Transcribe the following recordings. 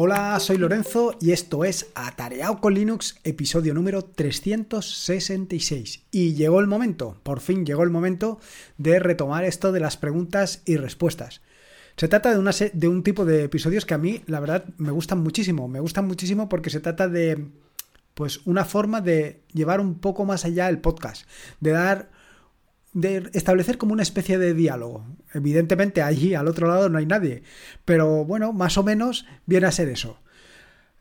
Hola, soy Lorenzo y esto es Atareado con Linux, episodio número 366. Y llegó el momento, por fin llegó el momento de retomar esto de las preguntas y respuestas. Se trata de, de un tipo de episodios que a mí, la verdad, me gustan muchísimo. Me gustan muchísimo porque se trata de, pues, una forma de llevar un poco más allá el podcast, de dar de establecer como una especie de diálogo. Evidentemente allí al otro lado no hay nadie, pero bueno, más o menos viene a ser eso.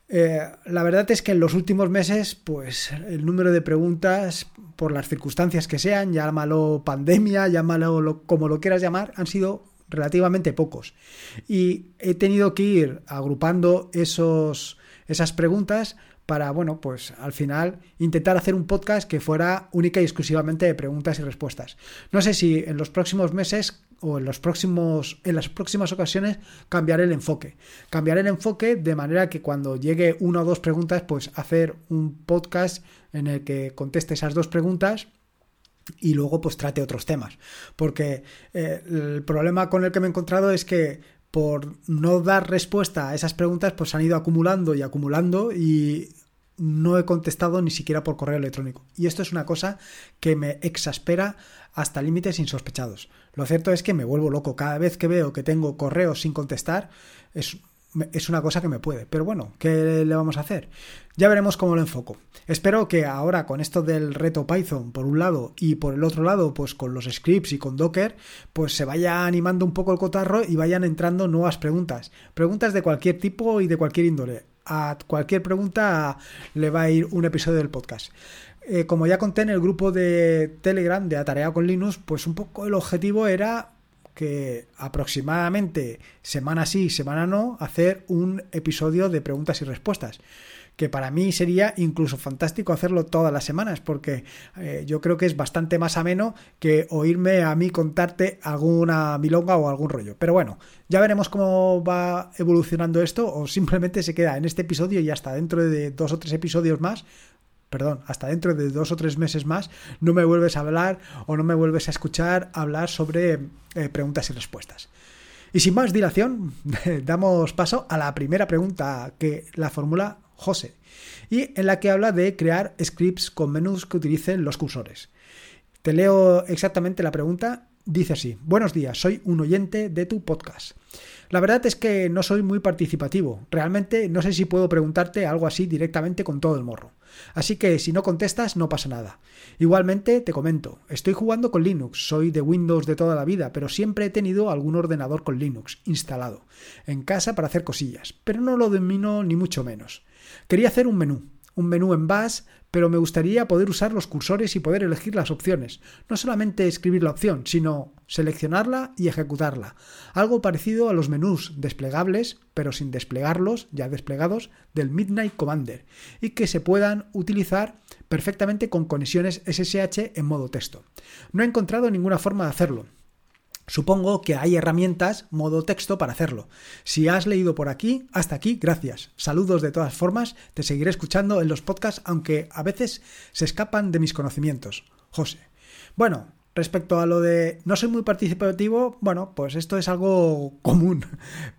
Eh, la verdad es que en los últimos meses, pues el número de preguntas, por las circunstancias que sean, llámalo pandemia, llámalo como lo quieras llamar, han sido relativamente pocos. Y he tenido que ir agrupando esos, esas preguntas para, bueno, pues al final intentar hacer un podcast que fuera única y exclusivamente de preguntas y respuestas. No sé si en los próximos meses o en los próximos en las próximas ocasiones cambiaré el enfoque. Cambiaré el enfoque de manera que cuando llegue una o dos preguntas, pues hacer un podcast en el que conteste esas dos preguntas y luego pues trate otros temas. Porque eh, el problema con el que me he encontrado es que por no dar respuesta a esas preguntas, pues han ido acumulando y acumulando y no he contestado ni siquiera por correo electrónico. Y esto es una cosa que me exaspera hasta límites insospechados. Lo cierto es que me vuelvo loco. Cada vez que veo que tengo correos sin contestar, es, es una cosa que me puede. Pero bueno, ¿qué le vamos a hacer? Ya veremos cómo lo enfoco. Espero que ahora con esto del reto Python por un lado y por el otro lado pues con los scripts y con Docker pues se vaya animando un poco el cotarro y vayan entrando nuevas preguntas. Preguntas de cualquier tipo y de cualquier índole a cualquier pregunta le va a ir un episodio del podcast. Eh, como ya conté en el grupo de Telegram de Atareado con Linux, pues un poco el objetivo era que aproximadamente semana sí, semana no, hacer un episodio de preguntas y respuestas que para mí sería incluso fantástico hacerlo todas las semanas, porque eh, yo creo que es bastante más ameno que oírme a mí contarte alguna milonga o algún rollo. Pero bueno, ya veremos cómo va evolucionando esto, o simplemente se queda en este episodio y hasta dentro de dos o tres episodios más perdón, hasta dentro de dos o tres meses más, no me vuelves a hablar o no me vuelves a escuchar hablar sobre eh, preguntas y respuestas. Y sin más dilación, damos paso a la primera pregunta que la formula José, y en la que habla de crear scripts con menús que utilicen los cursores. Te leo exactamente la pregunta. Dice así, buenos días, soy un oyente de tu podcast. La verdad es que no soy muy participativo. Realmente no sé si puedo preguntarte algo así directamente con todo el morro. Así que si no contestas no pasa nada. Igualmente te comento, estoy jugando con Linux, soy de Windows de toda la vida, pero siempre he tenido algún ordenador con Linux instalado en casa para hacer cosillas, pero no lo domino ni mucho menos. Quería hacer un menú, un menú en Bash, pero me gustaría poder usar los cursores y poder elegir las opciones. No solamente escribir la opción, sino seleccionarla y ejecutarla. Algo parecido a los menús desplegables, pero sin desplegarlos, ya desplegados, del Midnight Commander, y que se puedan utilizar perfectamente con conexiones SSH en modo texto. No he encontrado ninguna forma de hacerlo. Supongo que hay herramientas modo texto para hacerlo. Si has leído por aquí, hasta aquí, gracias. Saludos de todas formas, te seguiré escuchando en los podcasts, aunque a veces se escapan de mis conocimientos. José. Bueno, respecto a lo de no soy muy participativo, bueno, pues esto es algo común,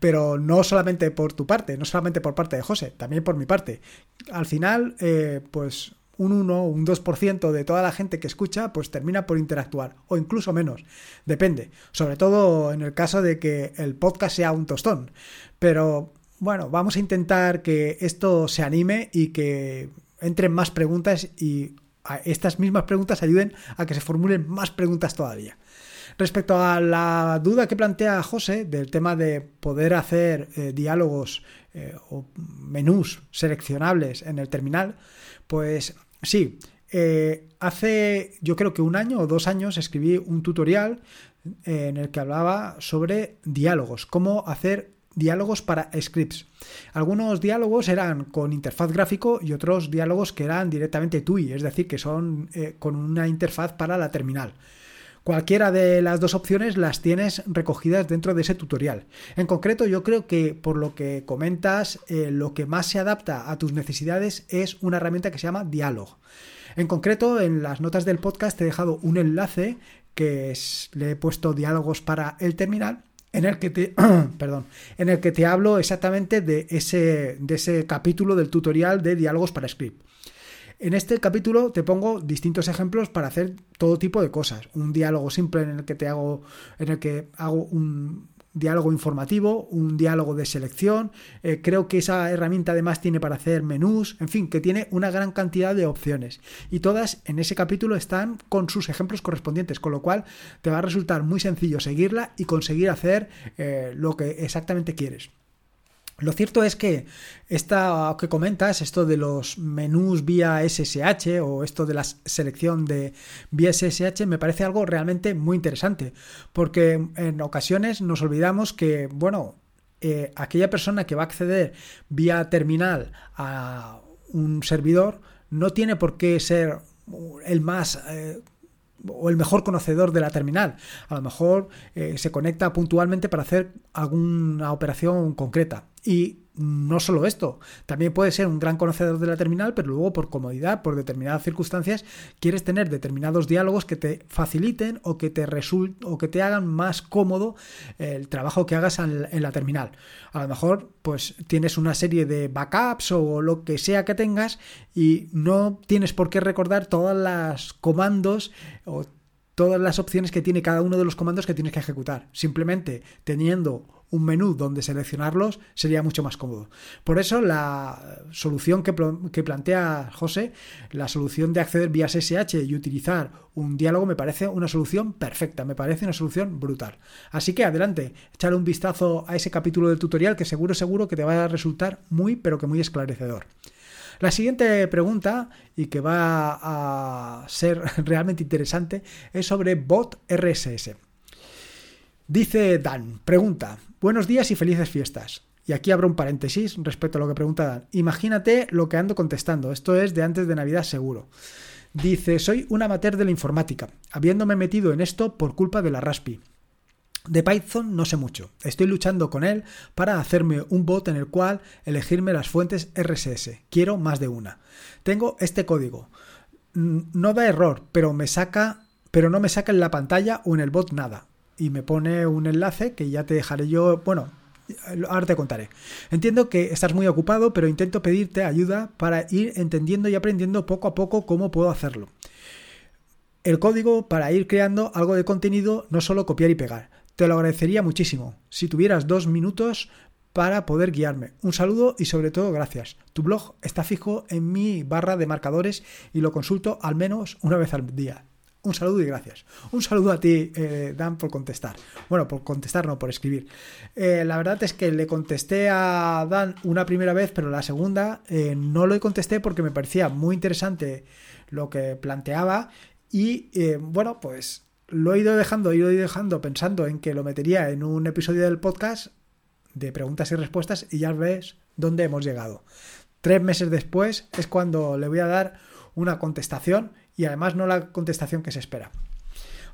pero no solamente por tu parte, no solamente por parte de José, también por mi parte. Al final, eh, pues un 1 o un 2% de toda la gente que escucha, pues termina por interactuar, o incluso menos, depende, sobre todo en el caso de que el podcast sea un tostón. Pero bueno, vamos a intentar que esto se anime y que entren más preguntas y estas mismas preguntas ayuden a que se formulen más preguntas todavía. Respecto a la duda que plantea José del tema de poder hacer eh, diálogos eh, o menús seleccionables en el terminal, pues Sí, eh, hace yo creo que un año o dos años escribí un tutorial en el que hablaba sobre diálogos, cómo hacer diálogos para scripts. Algunos diálogos eran con interfaz gráfico y otros diálogos que eran directamente TUI, es decir, que son eh, con una interfaz para la terminal. Cualquiera de las dos opciones las tienes recogidas dentro de ese tutorial. En concreto, yo creo que por lo que comentas, eh, lo que más se adapta a tus necesidades es una herramienta que se llama Dialog. En concreto, en las notas del podcast te he dejado un enlace que le he puesto diálogos para el terminal en el que te, perdón, en el que te hablo exactamente de ese, de ese capítulo del tutorial de diálogos para script. En este capítulo te pongo distintos ejemplos para hacer todo tipo de cosas. Un diálogo simple en el que te hago, en el que hago un diálogo informativo, un diálogo de selección. Eh, creo que esa herramienta además tiene para hacer menús, en fin, que tiene una gran cantidad de opciones. Y todas en ese capítulo están con sus ejemplos correspondientes, con lo cual te va a resultar muy sencillo seguirla y conseguir hacer eh, lo que exactamente quieres. Lo cierto es que esta que comentas, esto de los menús vía SSH o esto de la selección de vía SSH, me parece algo realmente muy interesante, porque en ocasiones nos olvidamos que, bueno, eh, aquella persona que va a acceder vía terminal a un servidor no tiene por qué ser el más... Eh, o el mejor conocedor de la terminal. A lo mejor eh, se conecta puntualmente para hacer alguna operación concreta. Y no solo esto, también puede ser un gran conocedor de la terminal, pero luego por comodidad, por determinadas circunstancias, quieres tener determinados diálogos que te faciliten o que te o que te hagan más cómodo el trabajo que hagas en, la terminal. A lo mejor, pues tienes una serie de backups o lo que sea que tengas y no tienes por qué recordar todas las comandos o todas las opciones que tiene cada uno de los comandos que tienes que ejecutar. Simplemente teniendo un menú donde seleccionarlos sería mucho más cómodo. Por eso la solución que, plantea José, la solución de acceder vía SSH y utilizar un diálogo me parece una solución perfecta, me parece una solución brutal. Así que adelante, echar un vistazo a ese capítulo del tutorial que seguro seguro que te va a resultar muy pero que muy esclarecedor. La siguiente pregunta, y que va a ser realmente interesante, es sobre bot RSS. Dice Dan, pregunta, buenos días y felices fiestas. Y aquí abro un paréntesis respecto a lo que pregunta Dan. Imagínate lo que ando contestando, esto es de antes de Navidad seguro. Dice, soy un amateur de la informática, habiéndome metido en esto por culpa de la Raspi. De Python no sé mucho. Estoy luchando con él para hacerme un bot en el cual elegirme las fuentes RSS. Quiero más de una. Tengo este código. No da error, pero me saca, pero no me saca en la pantalla o en el bot nada y me pone un enlace que ya te dejaré yo, bueno, ahora te contaré. Entiendo que estás muy ocupado, pero intento pedirte ayuda para ir entendiendo y aprendiendo poco a poco cómo puedo hacerlo. El código para ir creando algo de contenido, no solo copiar y pegar. Te lo agradecería muchísimo si tuvieras dos minutos para poder guiarme. Un saludo y sobre todo gracias. Tu blog está fijo en mi barra de marcadores y lo consulto al menos una vez al día. Un saludo y gracias. Un saludo a ti, eh, Dan, por contestar. Bueno, por contestar, no, por escribir. Eh, la verdad es que le contesté a Dan una primera vez, pero la segunda eh, no lo contesté porque me parecía muy interesante lo que planteaba. Y bueno, pues lo he ido dejando, he ido dejando pensando en que lo metería en un episodio del podcast de preguntas y respuestas y ya ves dónde hemos llegado. Tres meses después es cuando le voy a dar una contestación y además no la contestación que se espera.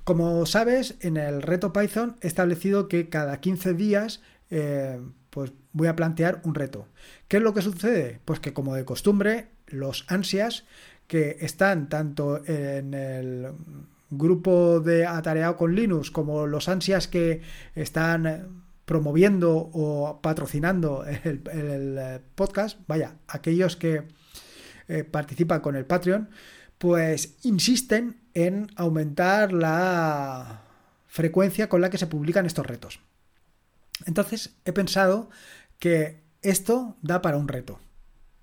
Como sabes, en el reto Python he establecido que cada 15 días eh, pues voy a plantear un reto. ¿Qué es lo que sucede? Pues que como de costumbre, los ansias que están tanto en el grupo de Atareado con Linux como los ansias que están promoviendo o patrocinando el, el podcast, vaya, aquellos que eh, participan con el Patreon, pues insisten en aumentar la frecuencia con la que se publican estos retos. Entonces he pensado que esto da para un reto.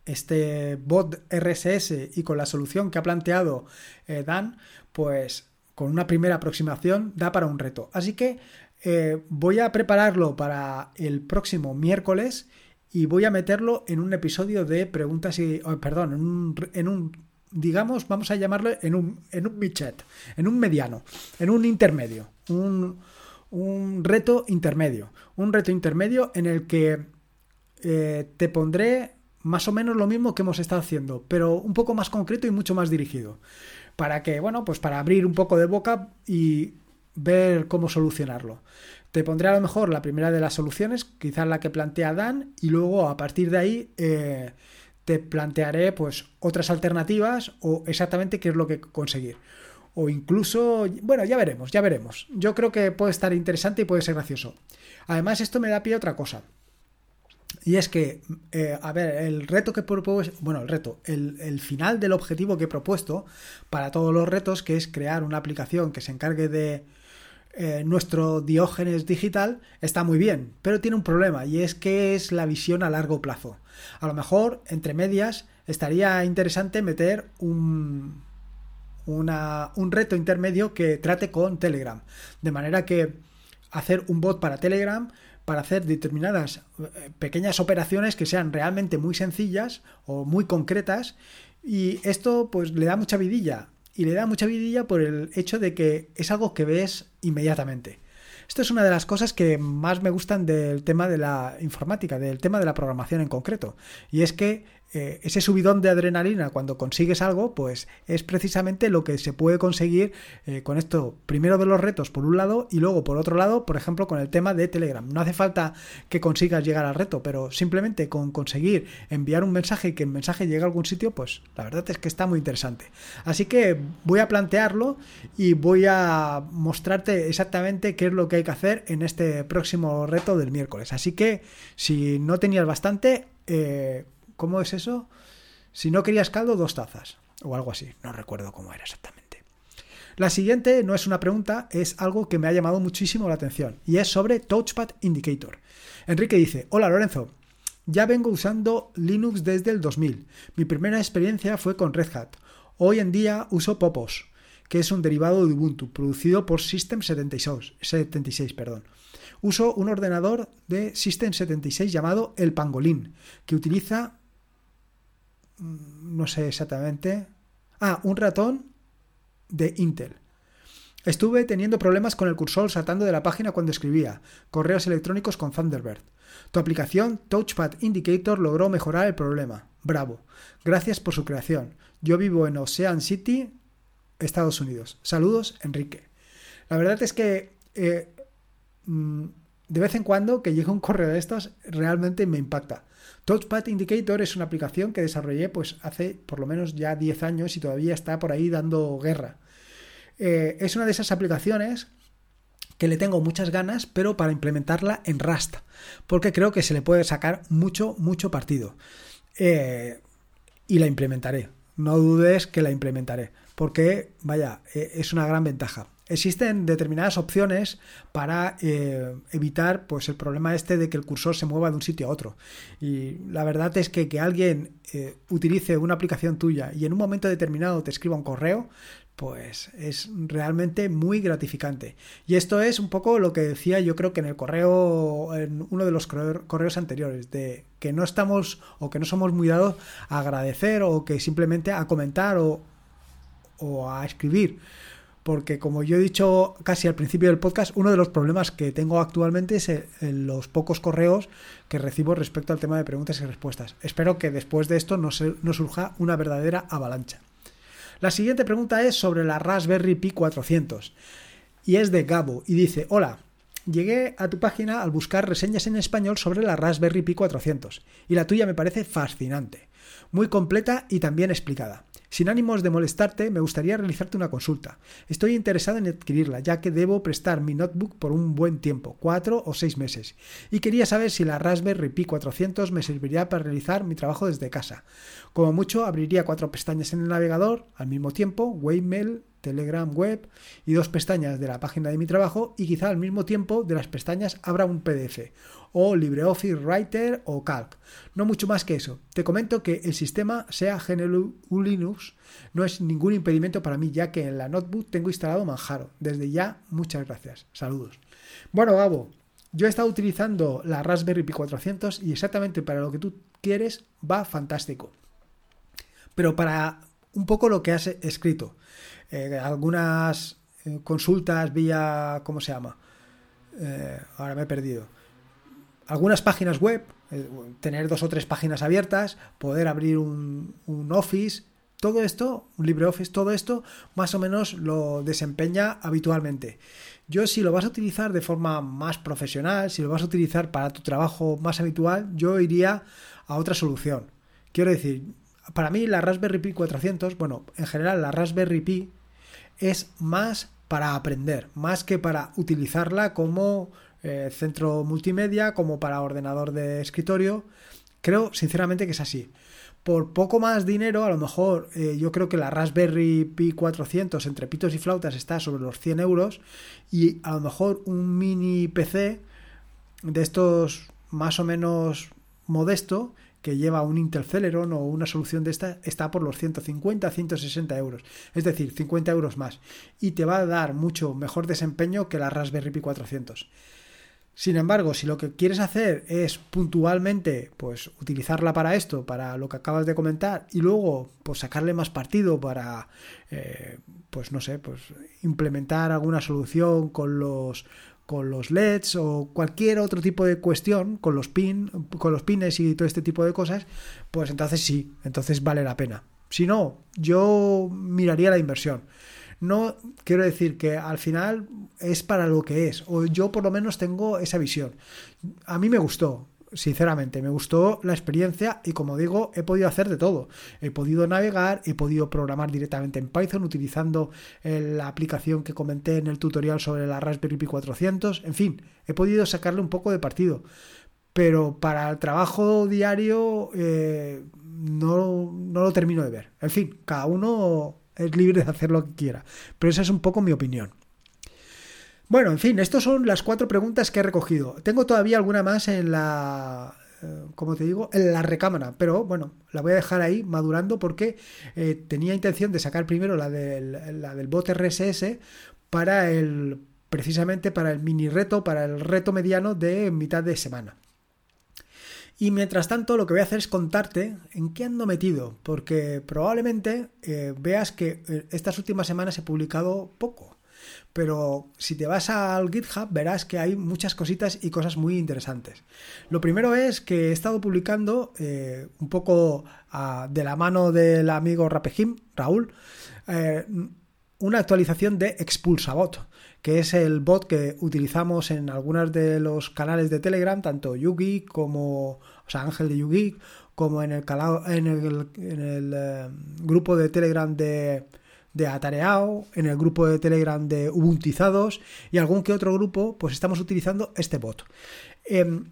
Este bot RSS y con la solución que ha planteado eh, Dan, pues con una primera aproximación da para un reto. Así que eh, voy a prepararlo para el próximo miércoles y voy a meterlo en un episodio de preguntas y... Oh, perdón, en un, en un, digamos, vamos a llamarlo en un, en un midget, en un mediano, en un intermedio, un, un reto intermedio, un reto intermedio en el que eh, te pondré más o menos lo mismo que hemos estado haciendo, pero un poco más concreto y mucho más dirigido. Para que, bueno, pues para abrir un poco de boca y ver cómo solucionarlo. Te pondré a lo mejor la primera de las soluciones, quizás la que plantea Dan, y luego a partir de ahí eh, te plantearé pues otras alternativas o exactamente qué es lo que conseguir. o incluso, bueno, ya veremos, ya veremos. Yo creo que puede estar interesante y puede ser gracioso. Además, esto me da pie a otra cosa. Y es que, eh, a ver, el reto que propuesto, bueno, el reto, el, final del objetivo que he propuesto para todos los retos, que es crear una aplicación que se encargue de eh, nuestro diógenes digital, está muy bien, pero tiene un problema y es que es la visión a largo plazo. A lo mejor, entre medias, estaría interesante meter un, un reto intermedio que trate con Telegram, de manera que hacer un bot para Telegram para hacer determinadas eh, pequeñas operaciones que sean realmente muy sencillas o muy concretas y esto pues le da mucha vidilla y le da mucha vidilla por el hecho de que es algo que ves inmediatamente. Esto es una de las cosas que más me gustan del tema de la informática, del tema de la programación en concreto. Y es que eh, ese subidón de adrenalina cuando consigues algo, pues es precisamente lo que se puede conseguir eh, con esto, primero de los retos por un lado y luego por otro lado, por ejemplo, con el tema de Telegram. No hace falta que consigas llegar al reto, pero simplemente con conseguir enviar un mensaje y que el mensaje llegue a algún sitio, pues la verdad es que está muy interesante. Así que voy a plantearlo y voy a mostrarte exactamente qué es lo que hay que hacer en este próximo reto del miércoles. Así que si no tenías bastante, eh, ¿Cómo es eso? Si no querías caldo, dos tazas. O algo así. No recuerdo cómo era exactamente. La siguiente no es una pregunta, es algo que me ha llamado muchísimo la atención. Y es sobre Touchpad Indicator. Enrique dice, hola Lorenzo. Ya vengo usando Linux desde el 2000. Mi primera experiencia fue con Red Hat. Hoy en día uso Popos, que es un derivado de Ubuntu, producido por System 76. 76 perdón. Uso un ordenador de System 76 llamado El Pangolín, que utiliza no sé exactamente. Ah, un ratón de Intel. Estuve teniendo problemas con el cursor saltando de la página cuando escribía correos electrónicos con Thunderbird. Tu aplicación Touchpad Indicator logró mejorar el problema. Bravo. Gracias por su creación. Yo vivo en Ocean City, Estados Unidos. Saludos, Enrique. La verdad es que eh, mm, de vez en cuando que llega un correo de estos realmente me impacta. Touchpad Indicator es una aplicación que desarrollé pues hace por lo menos ya 10 años y todavía está por ahí dando guerra. Eh, es una de esas aplicaciones que le tengo muchas ganas, pero para implementarla en Rust, porque creo que se le puede sacar mucho, mucho partido. Eh, y la implementaré. No dudes que la implementaré, porque vaya, eh, es una gran ventaja existen determinadas opciones para eh, evitar pues el problema este de que el cursor se mueva de un sitio a otro y la verdad es que que alguien eh, utilice una aplicación tuya y en un momento determinado te escriba un correo pues es realmente muy gratificante. Y esto es un poco lo que decía yo creo que en el correo, en uno de los correos anteriores, de que no estamos o que no somos muy dados a agradecer o que simplemente a comentar o, o a escribir porque como yo he dicho casi al principio del podcast, uno de los problemas que tengo actualmente es los pocos correos que recibo respecto al tema de preguntas y respuestas. Espero que después de esto no, surja una verdadera avalancha. La siguiente pregunta es sobre la Raspberry Pi 400 y es de Gabo y dice, hola, llegué a tu página al buscar reseñas en español sobre la Raspberry Pi 400 y la tuya me parece fascinante, muy completa y también explicada. Sin ánimos de molestarte, me gustaría realizarte una consulta. Estoy interesado en adquirirla, ya que debo prestar mi notebook por un buen tiempo, cuatro o seis meses, y quería saber si la Raspberry Pi 400 me serviría para realizar mi trabajo desde casa. Como mucho, abriría cuatro pestañas en el navegador al mismo tiempo, Waymail, Telegram Web y dos pestañas de la página de mi trabajo y quizá al mismo tiempo de las pestañas abra un PDF o LibreOffice Writer o Calc. No mucho más que eso. Te comento que el sistema sea GNU Linux no es ningún impedimento para mí ya que en la notebook tengo instalado Manjaro. Desde ya, muchas gracias. Saludos. Bueno, Gabo, yo he estado utilizando la Raspberry Pi 400 y exactamente para lo que tú quieres va fantástico. Pero para un poco lo que has escrito, eh, algunas eh, consultas vía, ¿cómo se llama? Eh, ahora me he perdido. Algunas páginas web, tener dos o tres páginas abiertas, poder abrir un, Office, todo esto, un LibreOffice, todo esto más o menos lo desempeña habitualmente. Yo si lo vas a utilizar de forma más profesional, si lo vas a utilizar para tu trabajo más habitual, yo iría a otra solución. Quiero decir, para mí la Raspberry Pi 400, bueno, en general la Raspberry Pi es más para aprender, más que para utilizarla como eh, centro multimedia, como para ordenador de escritorio. Creo sinceramente que es así. Por poco más dinero, a lo mejor eh, yo creo que la Raspberry Pi 400 entre pitos y flautas está sobre los 100 euros y a lo mejor un mini PC de estos más o menos modesto que lleva un Intel Celeron o una solución de esta está por los 150, 160 euros. Es decir, 50 euros más. Y te va a dar mucho mejor desempeño que la Raspberry Pi 400. Sin embargo, si lo que quieres hacer es puntualmente, pues utilizarla para esto, para lo que acabas de comentar, y luego, pues sacarle más partido para, eh, pues no sé, pues implementar alguna solución con los con los LEDs o cualquier otro tipo de cuestión, con los pin, con los pines y todo este tipo de cosas, pues entonces sí, entonces vale la pena. Si no, yo miraría la inversión. No quiero decir que al final es para lo que es, o yo por lo menos tengo esa visión. A mí me gustó, sinceramente, me gustó la experiencia y como digo, he podido hacer de todo. He podido navegar, he podido programar directamente en Python utilizando eh, la aplicación que comenté en el tutorial sobre la Raspberry Pi 400. En fin, he podido sacarle un poco de partido. Pero para el trabajo diario eh, no, no lo termino de ver. En fin, cada uno es libre de hacer lo que quiera. Pero esa es un poco mi opinión. Bueno, en fin, estas son las cuatro preguntas que he recogido. Tengo todavía alguna más en la, eh, como te digo, en la recámara, pero bueno, la voy a dejar ahí madurando porque eh, tenía intención de sacar primero la del, la del bot RSS para el, precisamente para el mini reto, para el reto mediano de mitad de semana. Y mientras tanto, lo que voy a hacer es contarte en qué ando metido, porque probablemente eh, veas que estas últimas semanas he publicado poco. Pero si te vas al GitHub verás que hay muchas cositas y cosas muy interesantes. Lo primero es que he estado publicando eh, un poco ah, de la mano del amigo Rapejim, Raúl, una actualización de Expulsabot que es el bot que utilizamos en algunos de los canales de Telegram, tanto Yugi como, o sea, Ángel de Yugi, como en el, en el, en el eh, grupo de Telegram de, de Atareao, en el grupo de Telegram de Ubuntizados y algún que otro grupo, pues estamos utilizando este bot. Em,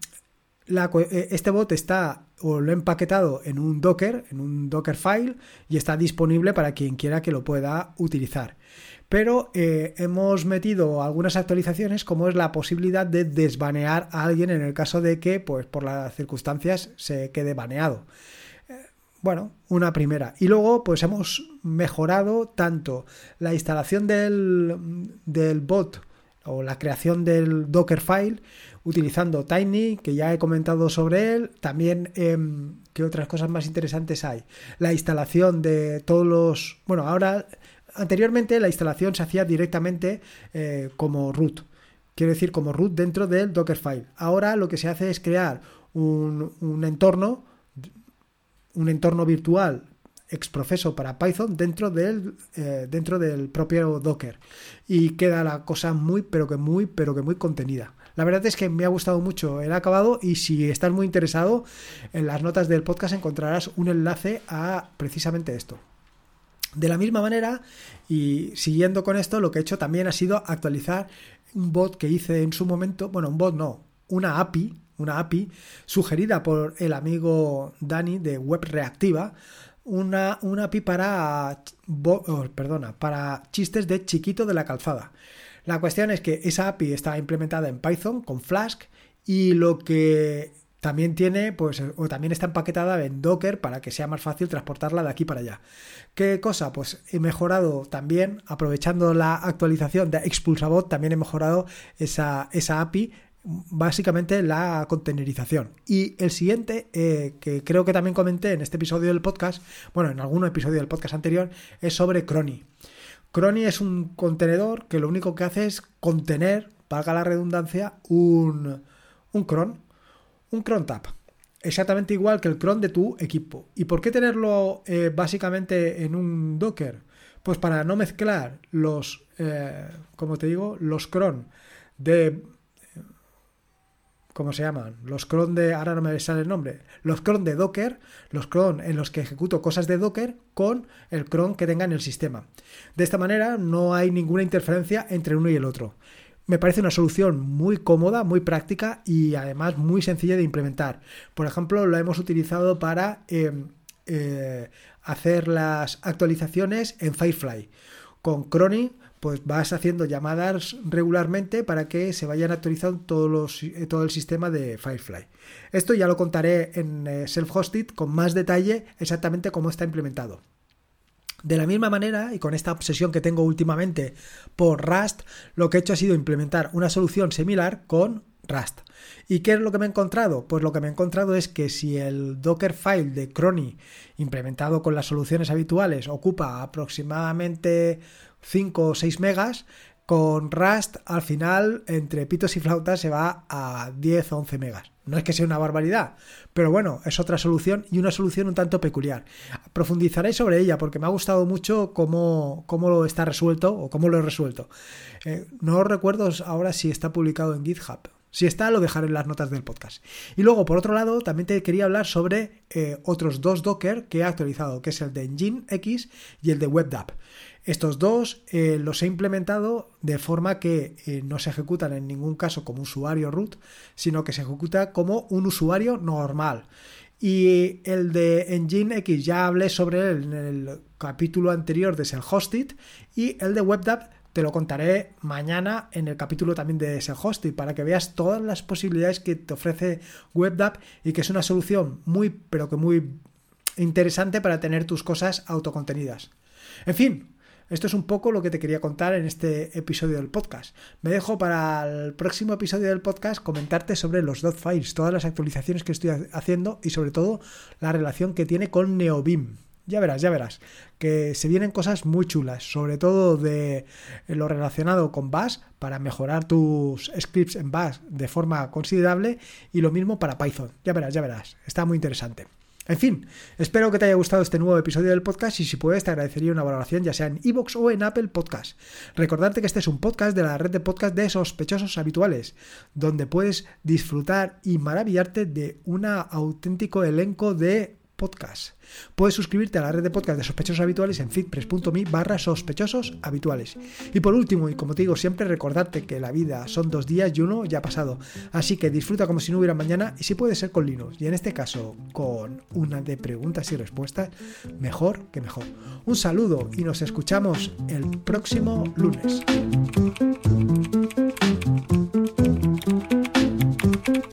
eh, este bot está o lo he empaquetado en un Docker, en un Docker file y está disponible para quien quiera que lo pueda utilizar pero eh, hemos metido algunas actualizaciones como es la posibilidad de desbanear a alguien en el caso de que, pues por las circunstancias, se quede baneado. Bueno, una primera. Y luego, pues hemos mejorado tanto la instalación del, del bot o la creación del Dockerfile utilizando Tiny, que ya he comentado sobre él. También, eh, ¿qué otras cosas más interesantes hay? La instalación de todos los... Bueno, ahora Anteriormente la instalación se hacía directamente eh, como root, quiero decir como root dentro del Dockerfile. Ahora lo que se hace es crear un, entorno, un entorno virtual exprofeso para Python dentro del, eh, dentro del propio Docker y queda la cosa muy pero que muy pero que muy contenida. La verdad es que me ha gustado mucho el acabado y si estás muy interesado en las notas del podcast encontrarás un enlace a precisamente esto. De la misma manera, y siguiendo con esto, lo que he hecho también ha sido actualizar un bot que hice en su momento, bueno, un bot no, una API, una API sugerida por el amigo Dani de Web Reactiva, una, una API para, oh, perdona, para chistes de chiquito de la calzada. La cuestión es que esa API está implementada en Python con Flask y lo que también tiene, pues, o también está empaquetada en Docker para que sea más fácil transportarla de aquí para allá. ¿Qué cosa? Pues he mejorado también, aprovechando la actualización de Expulsabot, también he mejorado esa, esa API básicamente la containerización. Y el siguiente, eh, que creo que también comenté en este episodio del podcast, bueno, en algún episodio del podcast anterior, es sobre Crony. Crony es un contenedor que lo único que hace es contener, valga la redundancia, un, un cron, un cron tap exactamente igual que el cron de tu equipo. ¿Y por qué tenerlo eh, básicamente en un Docker? Pues para no mezclar los, eh, como te digo, los cron de, ¿cómo se llaman? Los cron de, ahora no me sale el nombre, los cron de Docker, los cron en los que ejecuto cosas de Docker con el cron que tenga en el sistema. De esta manera no hay ninguna interferencia entre uno y el otro. Me parece una solución muy cómoda, muy práctica y además muy sencilla de implementar. Por ejemplo, lo hemos utilizado para em, eh, hacer las actualizaciones en Firefly. Con Crony pues vas haciendo llamadas regularmente para que se vayan actualizando los, eh, todo el sistema de Firefly. Esto ya lo contaré en eh, Self-Hosted con más detalle exactamente cómo está implementado. De la misma manera, y con esta obsesión que tengo últimamente por Rust, lo que he hecho ha sido implementar una solución similar con Rust. ¿Y qué es lo que me he encontrado? Pues lo que me he encontrado es que si el Dockerfile de Crony implementado con las soluciones habituales ocupa aproximadamente 5 o 6 megas, con Rust al final entre pitos y flautas se va a 10 o 11 megas. No es que sea una barbaridad, pero bueno, es otra solución y una solución un tanto peculiar. Profundizaré sobre ella porque me ha gustado mucho cómo, cómo está resuelto o cómo lo he resuelto. Eh, no recuerdo ahora si está publicado en GitHub. Si está, lo dejaré en las notas del podcast. Y luego, por otro lado, también te quería hablar sobre eh, otros dos Docker que he actualizado, que es el de Nginx y el de WebDAV. Estos dos eh, los he implementado de forma que eh, no se ejecutan en ningún caso como usuario root, sino que se ejecuta como un usuario normal. Y el de Nginx ya hablé sobre él en el capítulo anterior de Self-Hosted y el de WebDAV te lo contaré mañana en el capítulo también de Self-Hosted para que veas todas las posibilidades que te ofrece WebDAV y que es una solución muy, pero que muy interesante para tener tus cosas autocontenidas. En fin, esto es un poco lo que te quería contar en este episodio del podcast. Me dejo para el próximo episodio del podcast comentarte sobre los dot files, todas las actualizaciones que estoy haciendo y sobre todo la relación que tiene con NeoBeam. Ya verás, ya verás, que se vienen cosas muy chulas, sobre todo de lo relacionado con Bash para mejorar tus scripts en Bash de forma considerable y lo mismo para Python. Ya verás, ya verás, está muy interesante. En fin, espero que te haya gustado este nuevo episodio del podcast y si puedes te agradecería una valoración ya sea en iVoox o en Apple Podcast. Recordarte que este es un podcast de la red de podcast de sospechosos habituales, donde puedes disfrutar y maravillarte de un auténtico elenco de podcast. Puedes suscribirte a la red de podcast de sospechosos habituales en fitpress.me barra sospechosos habituales. Y por último, y como te digo siempre, recordarte que la vida son dos días y uno ya ha pasado. Así que disfruta como si no hubiera mañana y si puede ser con Linux. Y en este caso, con una de preguntas y respuestas, mejor que mejor. Un saludo y nos escuchamos el próximo lunes.